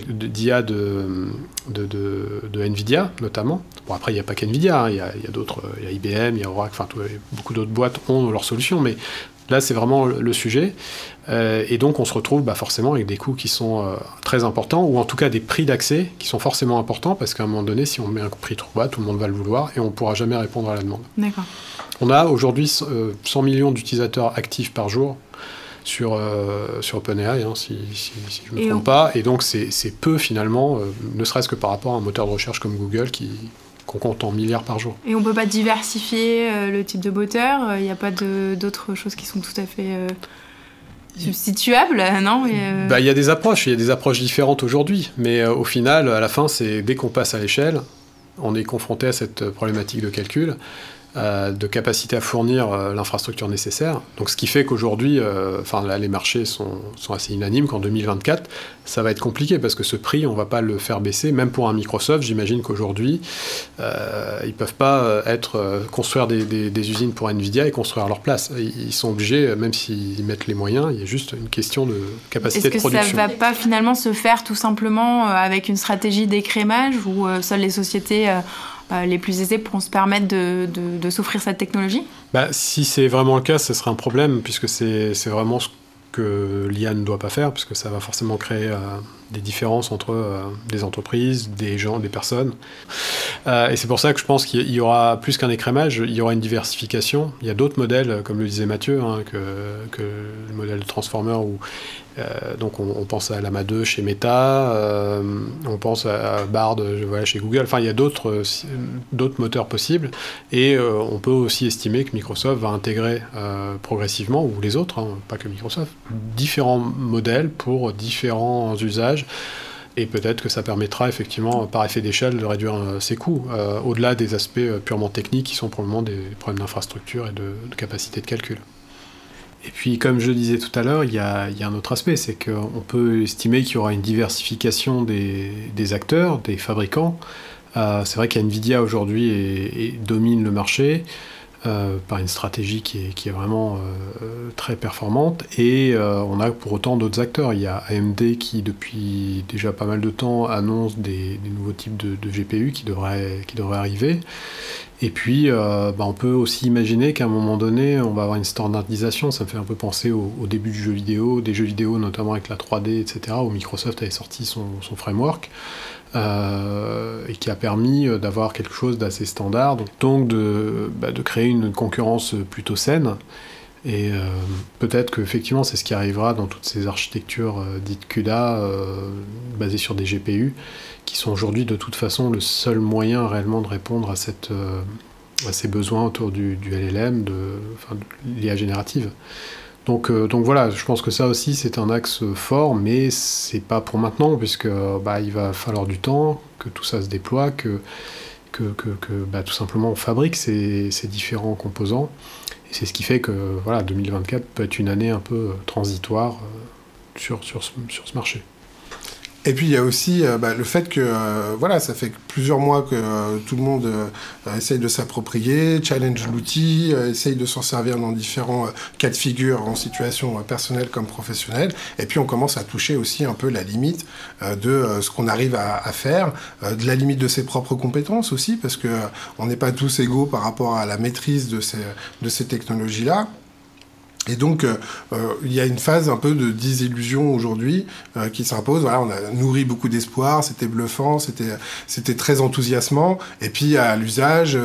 d'IA de, de, de, Nvidia notamment. Bon après, il n'y a pas qu'Nvidia, hein, il y a, a d'autres, il y a IBM, il y a Oracle, enfin beaucoup d'autres boîtes ont leurs mais Là, c'est vraiment le sujet. Euh, et donc, on se retrouve bah, forcément avec des coûts qui sont euh, très importants, ou en tout cas des prix d'accès qui sont forcément importants, parce qu'à un moment donné, si on met un prix trop bas, tout le monde va le vouloir, et on ne pourra jamais répondre à la demande. D'accord. On a aujourd'hui 100 euh, millions d'utilisateurs actifs par jour sur, sur OpenAI, hein, si, je ne me trompe pas, et donc c'est peu finalement, ne serait-ce que par rapport à un moteur de recherche comme Google qui, qu'on compte en milliards par jour. Et on ne peut pas diversifier euh, le type de moteur Il n'y a pas d'autres choses qui sont tout à fait euh, substituables, non bah, Il y a des approches, il y a des approches différentes aujourd'hui, mais euh, au final, à la fin, c'est dès qu'on passe à l'échelle, on est confronté à cette problématique de calcul. Euh, de capacité à fournir euh, l'infrastructure nécessaire. Donc ce qui fait qu'aujourd'hui, euh, enfin là les marchés sont, sont assez unanimes qu'en 2024, ça va être compliqué parce que ce prix, on va pas le faire baisser. Même pour un Microsoft, j'imagine qu'aujourd'hui, ils peuvent pas être construire des, des, usines pour Nvidia et construire leur place. Ils sont obligés, même s'ils mettent les moyens, il y a juste une question de capacité de production. Est-ce que ça va pas finalement se faire tout simplement avec une stratégie d'écrémage où seules les sociétés les plus aisés pourront se permettre de, de, s'offrir cette technologie bah, Si c'est vraiment le cas, ce serait un problème, puisque c'est vraiment ce que l'IA ne doit pas faire, puisque ça va forcément créer euh, des différences entre euh, des entreprises, des gens, des personnes. et c'est pour ça que je pense qu'il y aura plus qu'un écrémage, il y aura une diversification. Il y a d'autres modèles, comme le disait Mathieu, hein, que, le modèle Transformer, où euh, donc on, pense à Lama 2 chez Meta, euh, on pense à Bard chez Google, enfin il y a d'autres euh, moteurs possibles, et on peut aussi estimer que Microsoft va intégrer progressivement, ou les autres, hein, pas que Microsoft, différents modèles pour différents usages et peut-être que ça permettra effectivement, par effet d'échelle, de réduire ses coûts, au-delà des aspects purement techniques qui sont probablement des problèmes d'infrastructure et de, capacité de calcul. Et puis, comme je disais tout à l'heure, il y, a, un autre aspect, c'est qu'on peut estimer qu'il y aura une diversification des, acteurs, des fabricants. Euh, c'est vrai qu'NVIDIA aujourd'hui domine le marché. Euh, par une stratégie qui est, vraiment euh, très performante. Et on a pour autant d'autres acteurs. Il y a AMD qui, depuis déjà pas mal de temps, annonce des, nouveaux types de, GPU qui devraient, qui arriver. Et puis, bah, on peut aussi imaginer qu'à un moment donné, on va avoir une standardisation. Ça me fait un peu penser au, début du jeu vidéo, des jeux vidéo notamment avec la 3D, etc., où Microsoft avait sorti son, framework. Et qui a permis d'avoir quelque chose d'assez standard, donc de, bah, de créer une concurrence plutôt saine et euh, peut-être qu'effectivement, c'est ce qui arrivera dans toutes ces architectures euh, dites CUDA, euh, basées sur des GPU, qui sont aujourd'hui de toute façon le seul moyen réellement de répondre à, ces besoins autour du, LLM, de, de l'IA générative. Donc, donc voilà, je pense que ça aussi c'est un axe fort, mais c'est pas pour maintenant, puisque bah, va falloir du temps, que tout ça se déploie, que, bah, tout simplement on fabrique ces, différents composants c'est ce qui fait que voilà, 2024 peut être une année un peu transitoire euh, sur ce marché. Et puis il y a aussi euh, bah, le fait que euh, voilà, ça fait plusieurs mois que euh, tout le monde essaye de s'approprier, challenge l'outil, essaye de s'en servir dans différents cas de figure en situation personnelle comme professionnelle. Et puis on commence à toucher aussi un peu la limite de ce qu'on arrive à, à faire, de la limite de ses propres compétences aussi, parce que on n'est pas tous égaux par rapport à la maîtrise de ces, de ces technologies-là. Et donc, euh, euh, il y a une phase un peu de désillusion aujourd'hui euh, qui s'impose. Voilà, on a nourri beaucoup d'espoir, c'était bluffant, c'était c'était très enthousiasmant. Et puis à l'usage,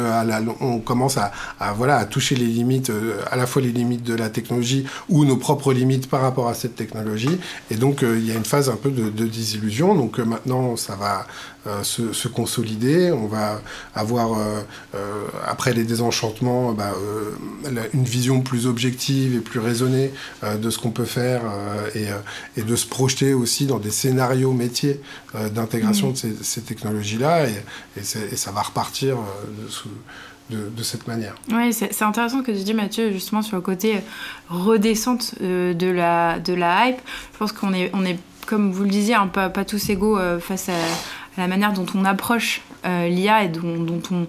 on commence à, voilà à toucher les limites, à la fois les limites de la technologie ou nos propres limites par rapport à cette technologie. Et donc, il y a une phase un peu de, de désillusion. Donc maintenant, ça va euh, se, consolider. On va avoir, euh, euh, après les désenchantements, bah, une vision plus objective et plus raisonnée de ce qu'on peut faire et, et, de se projeter aussi dans des scénarios métiers d'intégration mmh. de ces, technologies-là. Et, et, ça va repartir de, de, cette manière. Oui, c'est intéressant que tu dis, Mathieu, justement sur le côté redescente de, la, de la hype. Je pense qu'on est, on est, comme vous le disiez, un peu, pas tous égaux face à la manière dont on approche euh, l'IA et dont, on,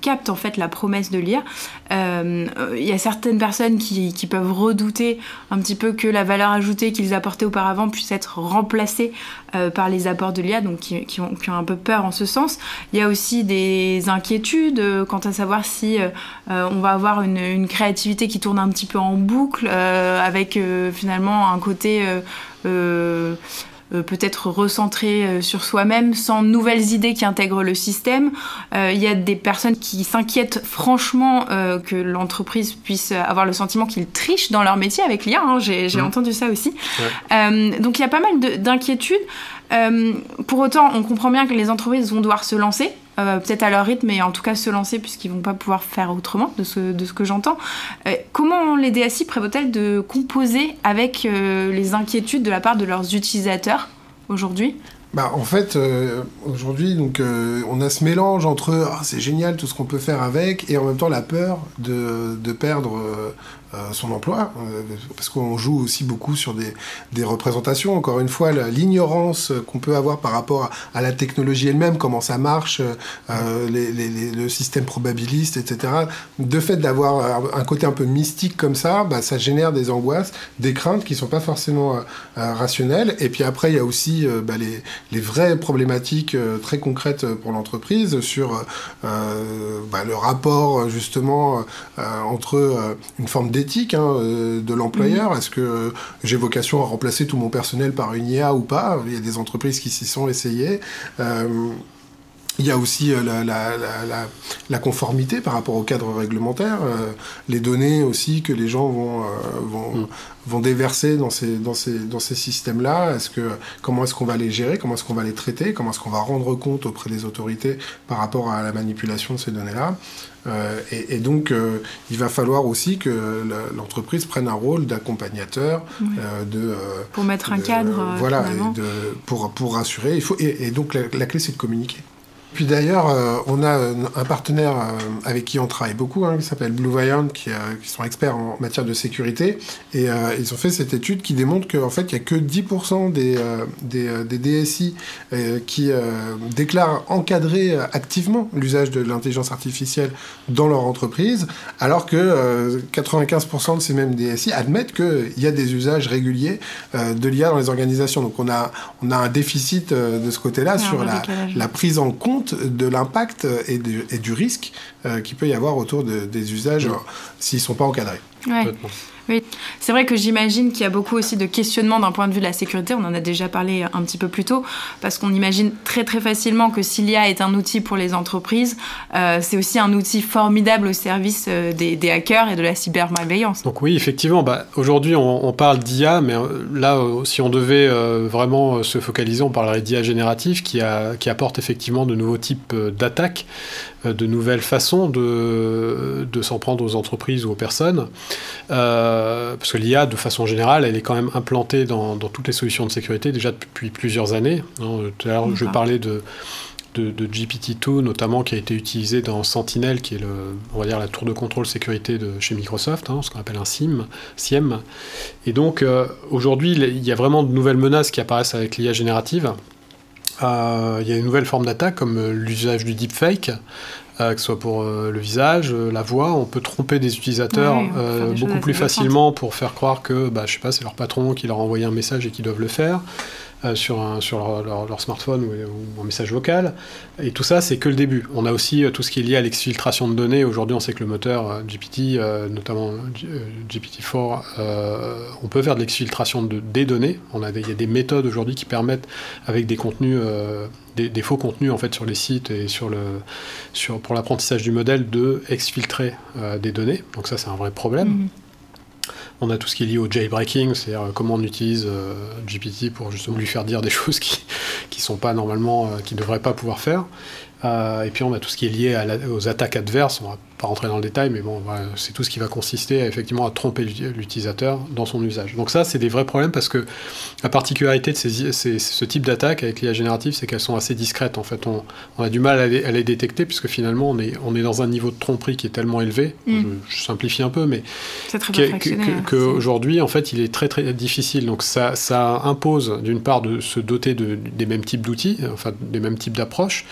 capte en fait la promesse de l'IA. Euh, il y a certaines personnes qui, peuvent redouter un petit peu que la valeur ajoutée qu'ils apportaient auparavant puisse être remplacée euh, par les apports de l'IA, donc qui, ont, un peu peur en ce sens. Il y a aussi des inquiétudes quant à savoir si on va avoir une, une, créativité qui tourne un petit peu en boucle, avec finalement un côté euh, peut-être recentré euh, sur soi-même, sans nouvelles idées qui intègrent le système. Euh, il y a des personnes qui s'inquiètent franchement que l'entreprise puisse avoir le sentiment qu'ils trichent dans leur métier avec l'IA. Hein. J'ai mmh. entendu ça aussi. donc il y a pas mal d'inquiétudes. Pour autant, on comprend bien que les entreprises vont devoir se lancer. Euh, peut-être à leur rythme, mais en tout cas se lancer puisqu'ils vont pas pouvoir faire autrement, de ce, que j'entends. Euh, comment les DSI prévoient-elles de composer avec euh, les inquiétudes de la part de leurs utilisateurs aujourd'hui? Bah, en fait, aujourd'hui, donc, on a ce mélange entre ah, c'est génial tout ce qu'on peut faire avec et en même temps la peur de, de perdre euh, son emploi, euh, parce qu'on joue aussi beaucoup sur des, des représentations. Encore une fois, l'ignorance qu'on peut avoir par rapport à, la technologie elle-même, comment ça marche, euh, les, les, le système probabiliste, etc. De fait d'avoir un côté un peu mystique comme ça, bah, ça génère des angoisses, des craintes qui sont pas forcément rationnelles. Et puis après, il y a aussi bah, les, les, vraies problématiques très concrètes pour l'entreprise sur bah, le rapport justement entre une forme hein, euh, de l'employeur. Mhm. Est-ce que euh, j'ai vocation à remplacer tout mon personnel par une IA ou pas? Il y a des entreprises qui s'y sont essayées. Euh, il y a aussi la, la, conformité par rapport au cadre réglementaire, les données aussi que les gens vont, vont, mhm. vont, déverser dans ces, dans ces, dans ces systèmes-là. Est-ce que, comment est-ce qu'on va les gérer? Comment est-ce qu'on va les traiter? Comment est-ce qu'on va rendre compte auprès des autorités par rapport à la manipulation de ces données-là? Euh, et, donc, euh, il va falloir aussi que l'entreprise prenne un rôle d'accompagnateur, euh, de pour mettre un cadre, voilà, de, pour pour rassurer. Il faut et, donc la clé c'est de communiquer. Puis d'ailleurs, euh, on a un partenaire euh, avec qui on travaille beaucoup, hein, qui s'appelle Blue Viant, qui, euh, qui, sont experts en matière de sécurité. Et ils ont fait cette étude qui démontre qu'en fait, il n'y a que 10% des, des, des, DSI qui déclarent encadrer activement l'usage de l'intelligence artificielle dans leur entreprise, alors que 95% de ces mêmes DSI admettent qu'il y a des usages réguliers de l'IA dans les organisations. Donc on a, on a un déficit de ce côté-là sur la, la prise en compte compte de l'impact et, du risque qu'il peut y avoir autour des usages s'ils ne sont pas encadrés. Oui, c'est vrai que j'imagine qu'il y a beaucoup aussi de questionnements d'un point de vue de la sécurité. On en a déjà parlé un petit peu plus tôt, parce qu'on imagine très très facilement que si l'IA est un outil pour les entreprises, euh, c'est aussi un outil formidable au service euh, des, hackers et de la cybermalveillance. Donc oui, effectivement, bah, aujourd'hui on, parle d'IA, mais euh, là, si on devait vraiment se focaliser, on parlerait d'IA générative qui apporte effectivement de nouveaux types d'attaques. Euh, de nouvelles façons de, de s'en prendre aux entreprises ou aux personnes. Euh, parce que l'IA, de façon générale, elle est quand même implantée dans, dans toutes les solutions de sécurité déjà depuis plusieurs années. Hein, tout à l'heure, je parlais de, de, de GPT-2, notamment, qui a été utilisé dans Sentinel, qui est le, on va dire la tour de contrôle sécurité de chez Microsoft, hein, ce qu'on appelle un SIEM. Et donc, euh, aujourd'hui, il y a vraiment de nouvelles menaces qui apparaissent avec l'IA générative. Euh, il y a une nouvelle forme d'attaque comme euh, l'usage du deepfake, euh, que ce soit pour le visage, la voix. On peut tromper des utilisateurs beaucoup plus facilement pour faire croire que, bah, je sais pas, c'est leur patron qui leur a envoyé un message et qu'ils doivent le faire. Euh, sur, leur, smartphone ou, un message vocal. Et tout ça, c'est que le début. On a aussi euh, tout ce qui est lié à l'exfiltration de données. Aujourd'hui, on sait que le moteur euh, GPT, notamment GPT-4, on peut faire de l'exfiltration de, des données. On a il y a des méthodes aujourd'hui qui permettent, avec des des, faux contenus en fait sur les sites et sur pour l'apprentissage du modèle, de exfiltrer des données. Donc ça, c'est un vrai problème. On a tout ce qui est lié au jailbreaking, c'est-à-dire euh, comment on utilise euh, GPT pour justement lui faire dire des choses qui ne sont pas normalement, euh, qui ne devrait pas pouvoir faire. et puis on a tout ce qui est lié aux attaques adverses. Pas rentrer dans le détail, mais bon, c'est tout ce qui va consister effectivement à tromper l'utilisateur dans son usage. Donc ça, c'est des vrais problèmes parce que la particularité de ces, ce type d'attaque avec l'IA générative, c'est qu'elles sont assez discrètes. En fait, on, a du mal à les, détecter puisque finalement, on est, on est dans un niveau de tromperie qui est tellement élevé. Mm. Je, simplifie un peu, mais qu'aujourd'hui, hein, en fait, il est très très difficile. Donc ça, ça impose d'une part de se doter de, des mêmes types d'outils, enfin des mêmes types d'approches.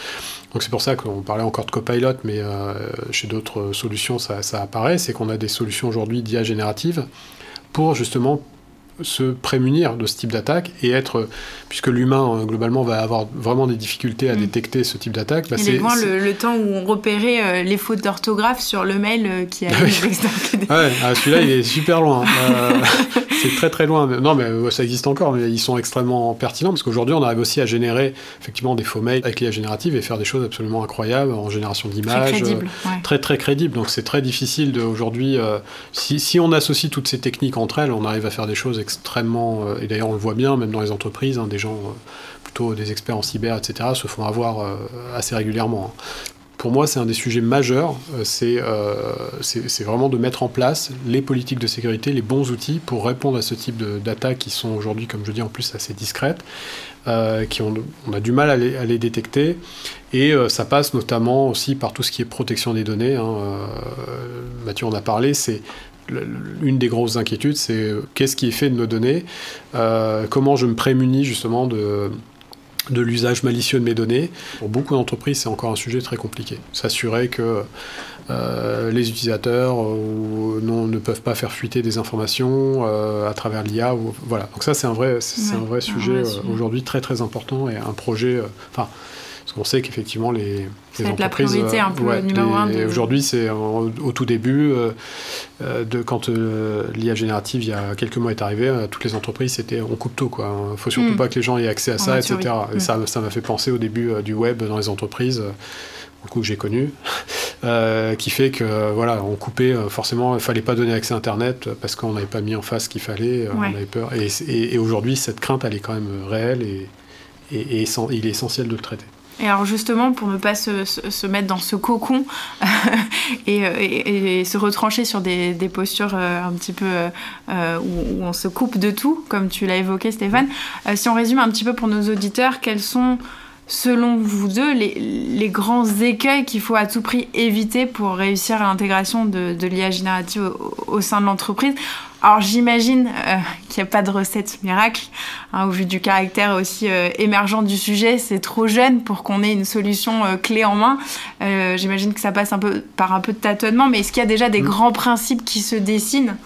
Donc c'est pour ça qu'on parlait encore de Copilot, mais euh, chez d'autres solutions ça, ça apparaît, c'est qu'on a des solutions aujourd'hui d'IA générative pour justement se prémunir de ce type d'attaque et être, puisque l'humain euh, globalement va avoir vraiment des difficultés à mm. détecter ce type d'attaque. Bah, c'est loin le, temps où on repérait euh, les fautes d'orthographe sur le mail euh, qui a ouais, ah, celui-là il est super loin. c'est très très loin. Non mais ça existe encore, mais ils sont extrêmement pertinents parce qu'aujourd'hui on arrive aussi à générer effectivement des faux mails avec l'IA générative et faire des choses absolument incroyables en génération d'images. Très crédible. Très très crédible. Donc c'est très difficile aujourd'hui. si, si on associe toutes ces techniques entre elles, on arrive à faire des choses extrêmement, euh, et d'ailleurs on le voit bien, même dans les entreprises, hein, des gens euh, plutôt des experts en cyber, etc., se font avoir euh, assez régulièrement. Hein. Pour moi, c'est un des sujets majeurs, c'est c'est vraiment de mettre en place les politiques de sécurité, les bons outils pour répondre à ce type d'attaques qui sont aujourd'hui, comme je dis, en plus assez discrètes, qui ont, on a du mal à les, détecter. Et ça passe notamment aussi par tout ce qui est protection des données. Hein. Mathieu en a parlé, c'est une des grosses inquiétudes, c'est euh, qu'est-ce qui est fait de nos données, euh, comment je me prémunis justement de, de l'usage malicieux de mes données. Pour beaucoup d'entreprises, c'est encore un sujet très compliqué. S'assurer que euh, les utilisateurs non, ne peuvent pas faire fuiter des informations à travers l'IA. Voilà. Donc ça, c'est un vrai, c'est un vrai sujet, aujourd'hui très très important et un projet. Enfin, parce qu'on sait qu'effectivement, les, les entreprises. la priorité un peu numéro un. De... Aujourd'hui, c'est au, tout début, euh, euh, de, quand euh, l'IA générative, il y a quelques mois, est arrivée, toutes les entreprises, c'était on coupe tout. Il ne faut surtout mm. pas que les gens aient accès à ça, etc. Et mm. ça, ça m'a fait penser au début du web dans les entreprises. coup que j'ai connu, qui fait que voilà, on coupait forcément, il fallait pas donner accès à Internet parce qu'on n'avait pas mis en face ce qu'il fallait, on avait peur. Et, et, aujourd'hui, cette crainte, elle est quand même réelle et, et, et il est essentiel de le traiter. Et alors justement, pour ne pas se, mettre dans ce cocon et, et, se retrancher sur des, postures euh, un petit peu euh, où, on se coupe de tout, comme tu l'as évoqué Stéphane, euh, si on résume un petit peu pour nos auditeurs, quels sont selon vous deux les, grands écueils qu'il faut à tout prix éviter pour réussir l'intégration de, l'IA générative au sein de l'entreprise? Alors j'imagine euh, qu'il n'y a pas de recette miracle, hein, au vu du caractère aussi euh, émergent du sujet, c'est trop jeune pour qu'on ait une solution euh, clé en main. j'imagine que ça passe un peu par un peu de tâtonnement, mais est-ce qu'il y a déjà des mm. grands principes qui se dessinent?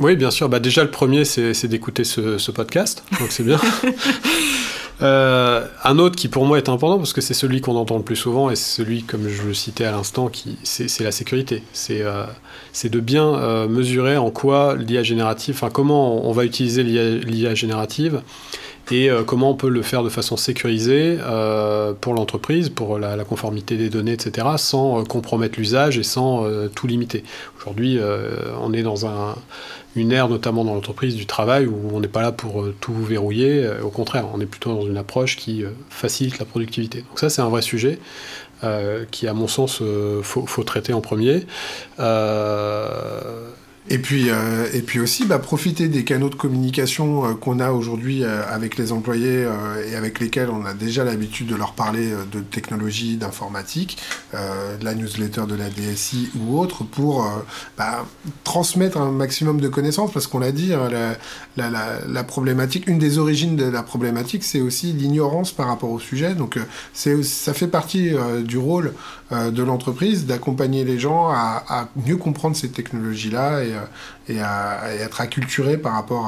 Oui, bien sûr. Bah, déjà, le premier, c'est d'écouter ce, ce, podcast, donc c'est bien. Euh, un autre qui pour moi est important parce que c'est celui qu'on entend le plus souvent et celui, comme je le citais à l'instant, qui c'est la sécurité. C'est euh, de bien euh, mesurer en quoi l'IA générative, enfin comment on va utiliser l'IA générative et euh, comment on peut le faire de façon sécurisée euh, pour l'entreprise, pour la, conformité des données, etc., sans euh, compromettre l'usage et sans tout limiter. Aujourd'hui, on est dans un, une ère, notamment dans l'entreprise du travail, où on n'est pas là pour tout verrouiller. au contraire, on est plutôt dans une approche qui facilite la productivité. Donc ça, c'est un vrai sujet. qui, à mon sens, faut, traiter en premier. Et puis, euh, et puis aussi, bah, profiter des canaux de communication euh, qu'on a aujourd'hui euh, avec les employés et avec lesquels on a déjà l'habitude de leur parler de technologie, d'informatique, de la newsletter de la DSI ou autre, pour bah, transmettre un maximum de connaissances, parce qu'on l'a dit, hein, la, problématique, une des origines de la problématique, c'est aussi l'ignorance par rapport au sujet. Donc, ça fait partie du rôle de l'entreprise d'accompagner les gens à, mieux comprendre ces technologies-là et, à, être acculturé par rapport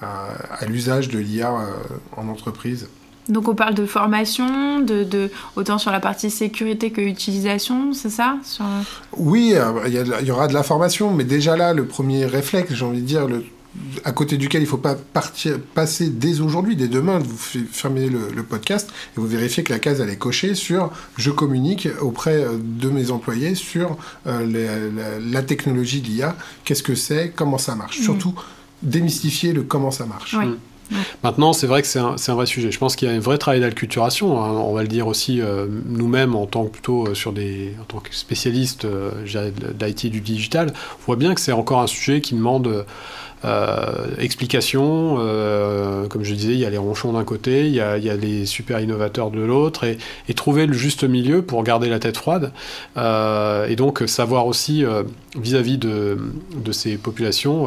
à, l'usage de l'IA euh, en entreprise. Donc on parle de formation, de, autant sur la partie sécurité que utilisation, c'est ça? Oui, euh, il y, aura de la formation, mais déjà là, le premier réflexe, j'ai envie de dire, le, à côté duquel il ne faut pas partir, passer dès aujourd'hui, dès demain, vous fermez le, podcast et vous vérifiez que la case elle est cochée sur je communique auprès euh, de mes employés sur euh, la, technologie de l'IA, qu'est-ce que c'est, comment ça marche? Surtout démystifier le comment ça marche. Mm. Maintenant, c'est vrai que c'est un, vrai sujet. Je pense qu'il y a un vrai travail d'acculturation. Hein. On va le dire aussi euh, nous-mêmes en tant que plutôt sur des, en tant que spécialistes d'IT et du digital. On voit bien que c'est encore un sujet qui demande euh, explication, euh, comme je disais, il y a les ronchons d'un côté, il y a, les super innovateurs de l'autre, et, trouver le juste milieu pour garder la tête froide, euh, et donc savoir aussi, vis-à-vis de, de, ces populations,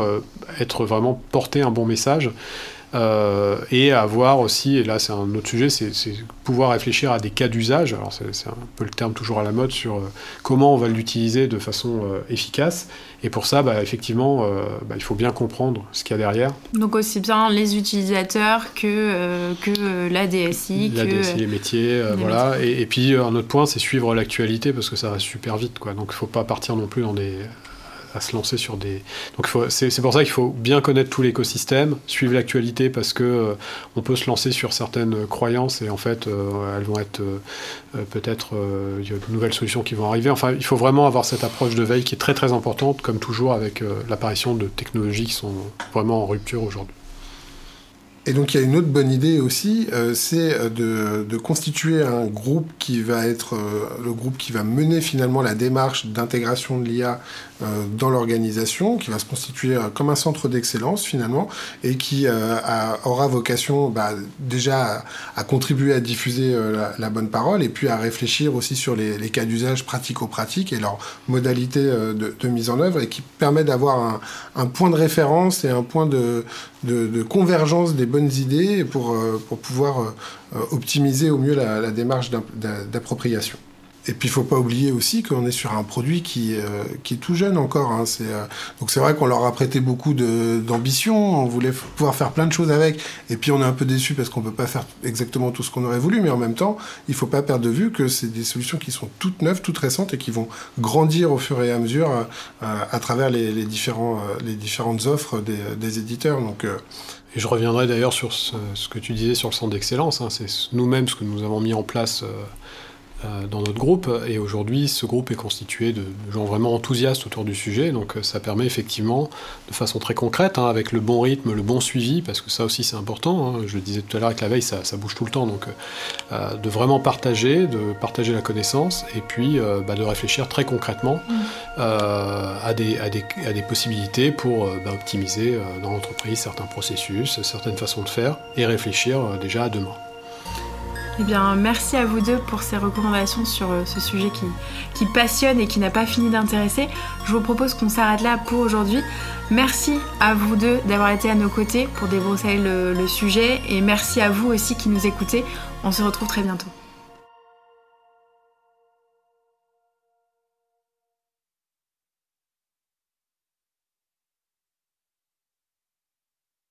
être vraiment porter un bon message. Euh, et avoir aussi, et là c'est un autre sujet, c'est pouvoir réfléchir à des cas d'usage. Alors c'est un peu le terme toujours à la mode sur euh, comment on va l'utiliser de façon euh, efficace. Et pour ça, bah, effectivement, bah, il faut bien comprendre ce qu'il y a derrière. Donc aussi bien les utilisateurs que, que la DSI. La DSI, les métiers, voilà. Et, et, puis un autre point, c'est suivre l'actualité parce que ça va super vite. Quoi. Donc il ne faut pas partir non plus dans des à se lancer sur des. Donc c'est pour ça qu'il faut bien connaître tout l'écosystème, suivre l'actualité parce que euh, on peut se lancer sur certaines croyances et en fait euh, elles vont être euh, peut-être il y a de nouvelles solutions qui vont arriver. Enfin, il faut vraiment avoir cette approche de veille qui est très très importante, comme toujours avec l'apparition de technologies qui sont vraiment en rupture aujourd'hui. Et donc il y a une autre bonne idée aussi, c'est de, de, constituer un groupe qui va être le groupe qui va mener finalement la démarche d'intégration de l'IA dans l'organisation, qui va se constituer comme un centre d'excellence finalement, et qui a, aura vocation bah, déjà à, contribuer à diffuser la, bonne parole, et puis à réfléchir aussi sur les, cas d'usage pratico-pratiques et leurs modalités de, mise en œuvre, et qui permet d'avoir un, point de référence et un point de, convergence des bonnes idées pour, euh, pouvoir euh, euh, optimiser au mieux la, démarche d'appropriation. Et puis il faut pas oublier aussi qu'on est sur un produit qui, qui est tout jeune encore. Hein. donc c'est vrai qu'on leur a prêté beaucoup d'ambition, on voulait pouvoir faire plein de choses avec, et puis on est un peu déçu parce qu'on peut pas faire exactement tout ce qu'on aurait voulu, mais en même temps, il faut pas perdre de vue que c'est des solutions qui sont toutes neuves, toutes récentes et qui vont grandir au fur et à mesure à travers les, différents, les différentes offres des, des éditeurs. Donc et je reviendrai d'ailleurs sur ce, que tu disais sur le centre d'excellence. Hein. C'est nous-mêmes ce que nous avons mis en place euh, euh, dans notre groupe. Et aujourd'hui, ce groupe est constitué de gens vraiment enthousiastes autour du sujet. Donc euh, ça permet effectivement, de façon très concrète, hein, avec le bon rythme, le bon suivi, parce que ça aussi c'est important. Hein. Je le disais tout à l'heure avec la veille, ça, bouge tout le temps. Donc euh, de vraiment partager, de partager la connaissance, et puis bah, de réfléchir très concrètement mmh. à, des, à, des, à, des, possibilités pour bah, optimiser dans l'entreprise certains processus, certaines façons de faire, et réfléchir déjà à demain. Eh bien, merci à vous deux pour ces recommandations sur euh, ce sujet qui, passionne et qui n'a pas fini d'intéresser. Je vous propose qu'on s'arrête là pour aujourd'hui. Merci à vous deux d'avoir été à nos côtés pour débroussailler le, le sujet et merci à vous aussi qui nous écoutez. On se retrouve très bientôt.